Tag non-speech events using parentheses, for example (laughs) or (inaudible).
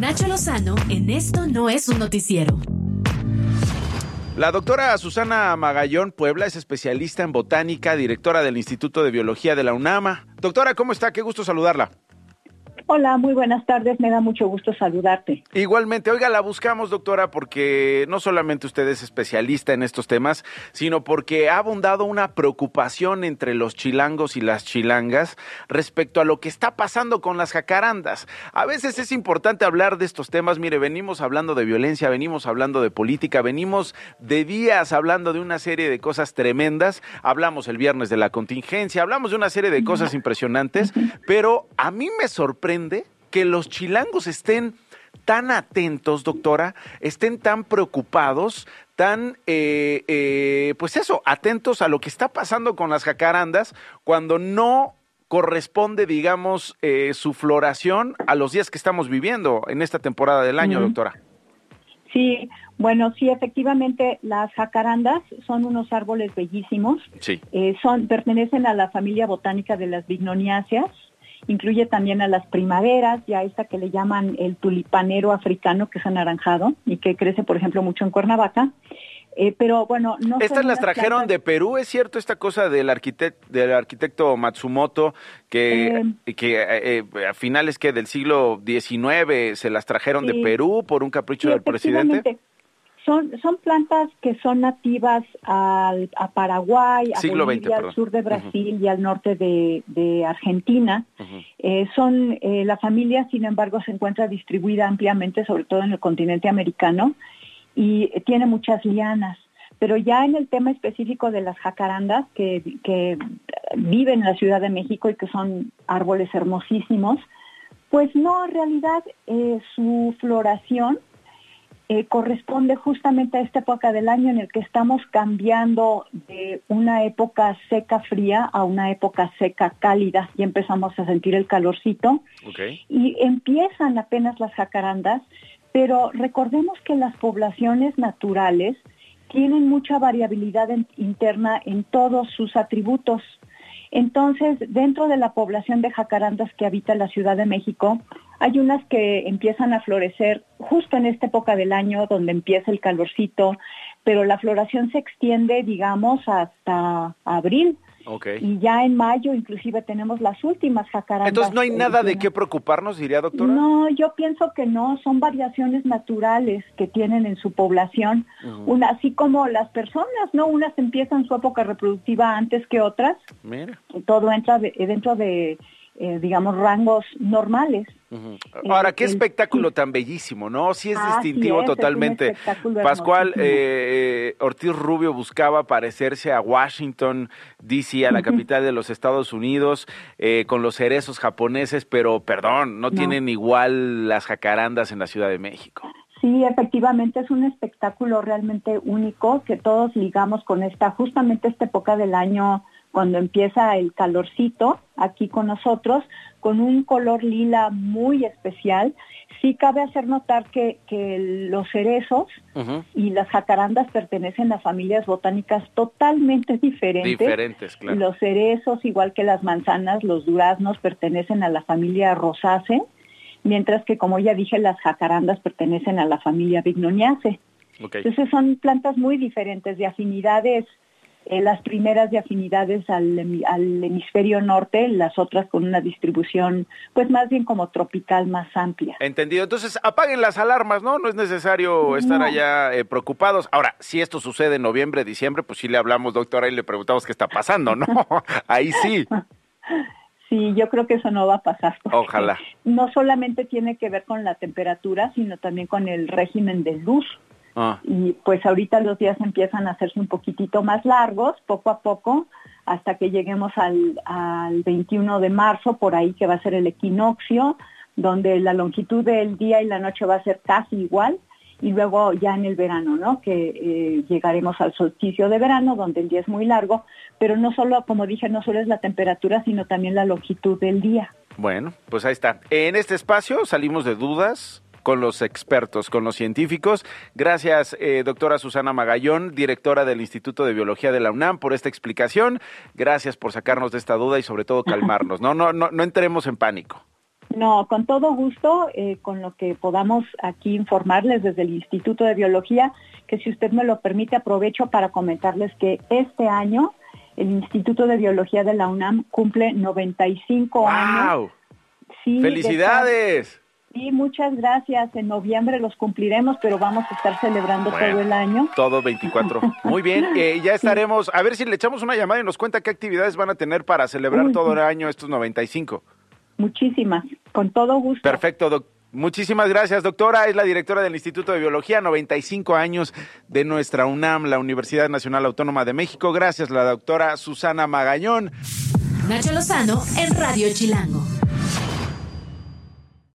Nacho Lozano en Esto no es un noticiero. La doctora Susana Magallón Puebla es especialista en botánica, directora del Instituto de Biología de la UNAMA. Doctora, ¿cómo está? Qué gusto saludarla. Hola, muy buenas tardes. Me da mucho gusto saludarte. Igualmente, oiga, la buscamos, doctora, porque no solamente usted es especialista en estos temas, sino porque ha abundado una preocupación entre los chilangos y las chilangas respecto a lo que está pasando con las jacarandas. A veces es importante hablar de estos temas. Mire, venimos hablando de violencia, venimos hablando de política, venimos de días hablando de una serie de cosas tremendas. Hablamos el viernes de la contingencia, hablamos de una serie de cosas impresionantes, pero a mí me sorprende que los chilangos estén tan atentos, doctora, estén tan preocupados, tan, eh, eh, pues eso, atentos a lo que está pasando con las jacarandas cuando no corresponde, digamos, eh, su floración a los días que estamos viviendo en esta temporada del año, doctora. Sí, bueno, sí, efectivamente, las jacarandas son unos árboles bellísimos. Sí. son, pertenecen a la familia botánica de las bignoniáceas incluye también a las primaveras, ya esta que le llaman el tulipanero africano, que es anaranjado y que crece, por ejemplo, mucho en Cuernavaca. Eh, pero bueno, no Estas las trajeron de Perú, ¿es cierto esta cosa del arquitecto, del arquitecto Matsumoto que, eh, que eh, a finales que del siglo XIX se las trajeron de Perú por un capricho del presidente? Son, son plantas que son nativas al, a Paraguay, a Bolivia, al sur de Brasil y al norte de, Argentina. Eh, son eh, La familia, sin embargo, se encuentra distribuida ampliamente, sobre todo en el continente americano, y tiene muchas lianas. Pero ya en el tema específico de las jacarandas, que, que viven en la Ciudad de México y que son árboles hermosísimos, pues no, en realidad eh, su floración eh, corresponde justamente a esta época del año en el que estamos cambiando de una época seca fría a una época seca cálida. Y empezamos a sentir el calorcito. Y empiezan apenas las jacarandas, pero recordemos que las poblaciones naturales tienen mucha variabilidad interna en todos sus atributos. Entonces, dentro de la población de jacarandas que habita la Ciudad de México, hay unas que empiezan a florecer justo en esta época del año donde empieza el calorcito, pero la floración se extiende, digamos, hasta abril. Y ya en mayo inclusive tenemos las últimas jacarandas. Entonces no hay nada de qué preocuparnos, diría doctora. No, yo pienso que no, son variaciones naturales que tienen en su población, una, así como las personas, ¿no? Unas empiezan su época reproductiva antes que otras. Mira. Todo entra dentro de eh, digamos, rangos normales. Ahora, qué espectáculo tan bellísimo, ¿no? Sí es distintivo totalmente. Pascual eh, Ortiz Rubio buscaba parecerse a Washington, D.C., a la capital de los Estados Unidos, eh, con los cerezos japoneses, pero perdón, no, tienen igual las jacarandas en la Ciudad de México. Sí, efectivamente es un espectáculo realmente único que todos ligamos con esta, justamente esta época del año cuando empieza el calorcito aquí con nosotros, con un color lila muy especial. Sí cabe hacer notar que, los cerezos y las jacarandas pertenecen a familias botánicas totalmente diferentes. Diferentes, claro. Los cerezos, igual que las manzanas, los duraznos, pertenecen a la familia rosácea, mientras que, como ya dije, las jacarandas pertenecen a la familia bignoniaceae. Entonces son plantas muy diferentes, de afinidades eh, las primeras de afinidades al, hemisferio norte, las otras con una distribución pues más bien como tropical más amplia. Entendido. Entonces apaguen las alarmas, ¿no? No es necesario estar allá eh, preocupados. Ahora, si esto sucede en noviembre, diciembre, pues sí le hablamos, doctora, y le preguntamos qué está pasando, ¿no? (laughs) Ahí sí. (laughs) Sí, yo creo que eso no va a pasar. Ojalá. No solamente tiene que ver con la temperatura, sino también con el régimen de luz. Ah. Y pues ahorita los días empiezan a hacerse un poquitito más largos, poco a poco, hasta que lleguemos al, al 21 de marzo, por ahí que va a ser el equinoccio, donde la longitud del día y la noche va a ser casi igual, y luego ya en el verano, ¿no? Que eh, llegaremos al solsticio de verano, donde el día es muy largo, pero no solo, como dije, no solo es la temperatura, sino también la longitud del día. Bueno, pues ahí está. En este espacio salimos de dudas, con los expertos, con los científicos. Gracias, eh, doctora Susana Magallón, directora del Instituto de Biología de la UNAM, por esta explicación. Gracias por sacarnos de esta duda y sobre todo calmarnos. No, no, no, no entremos en pánico. No, con todo gusto, eh, con lo que podamos aquí informarles desde el Instituto de Biología, que si usted me lo permite, aprovecho para comentarles que este año el Instituto de Biología de la UNAM cumple 95 años. Sí, ¡Felicidades! Sí, muchas gracias. En noviembre los cumpliremos, pero vamos a estar celebrando todo el año. Todo 24. Muy bien, (laughs) eh, ya estaremos. A ver si le echamos una llamada y nos cuenta qué actividades van a tener para celebrar todo el año estos 95. Muchísimas, con todo gusto. Perfecto, Muchísimas gracias, doctora. Es la directora del Instituto de Biología, 95 años de nuestra UNAM, la Universidad Nacional Autónoma de México. Gracias, la doctora Susana Magañón. Nacho Lozano en Radio Chilango.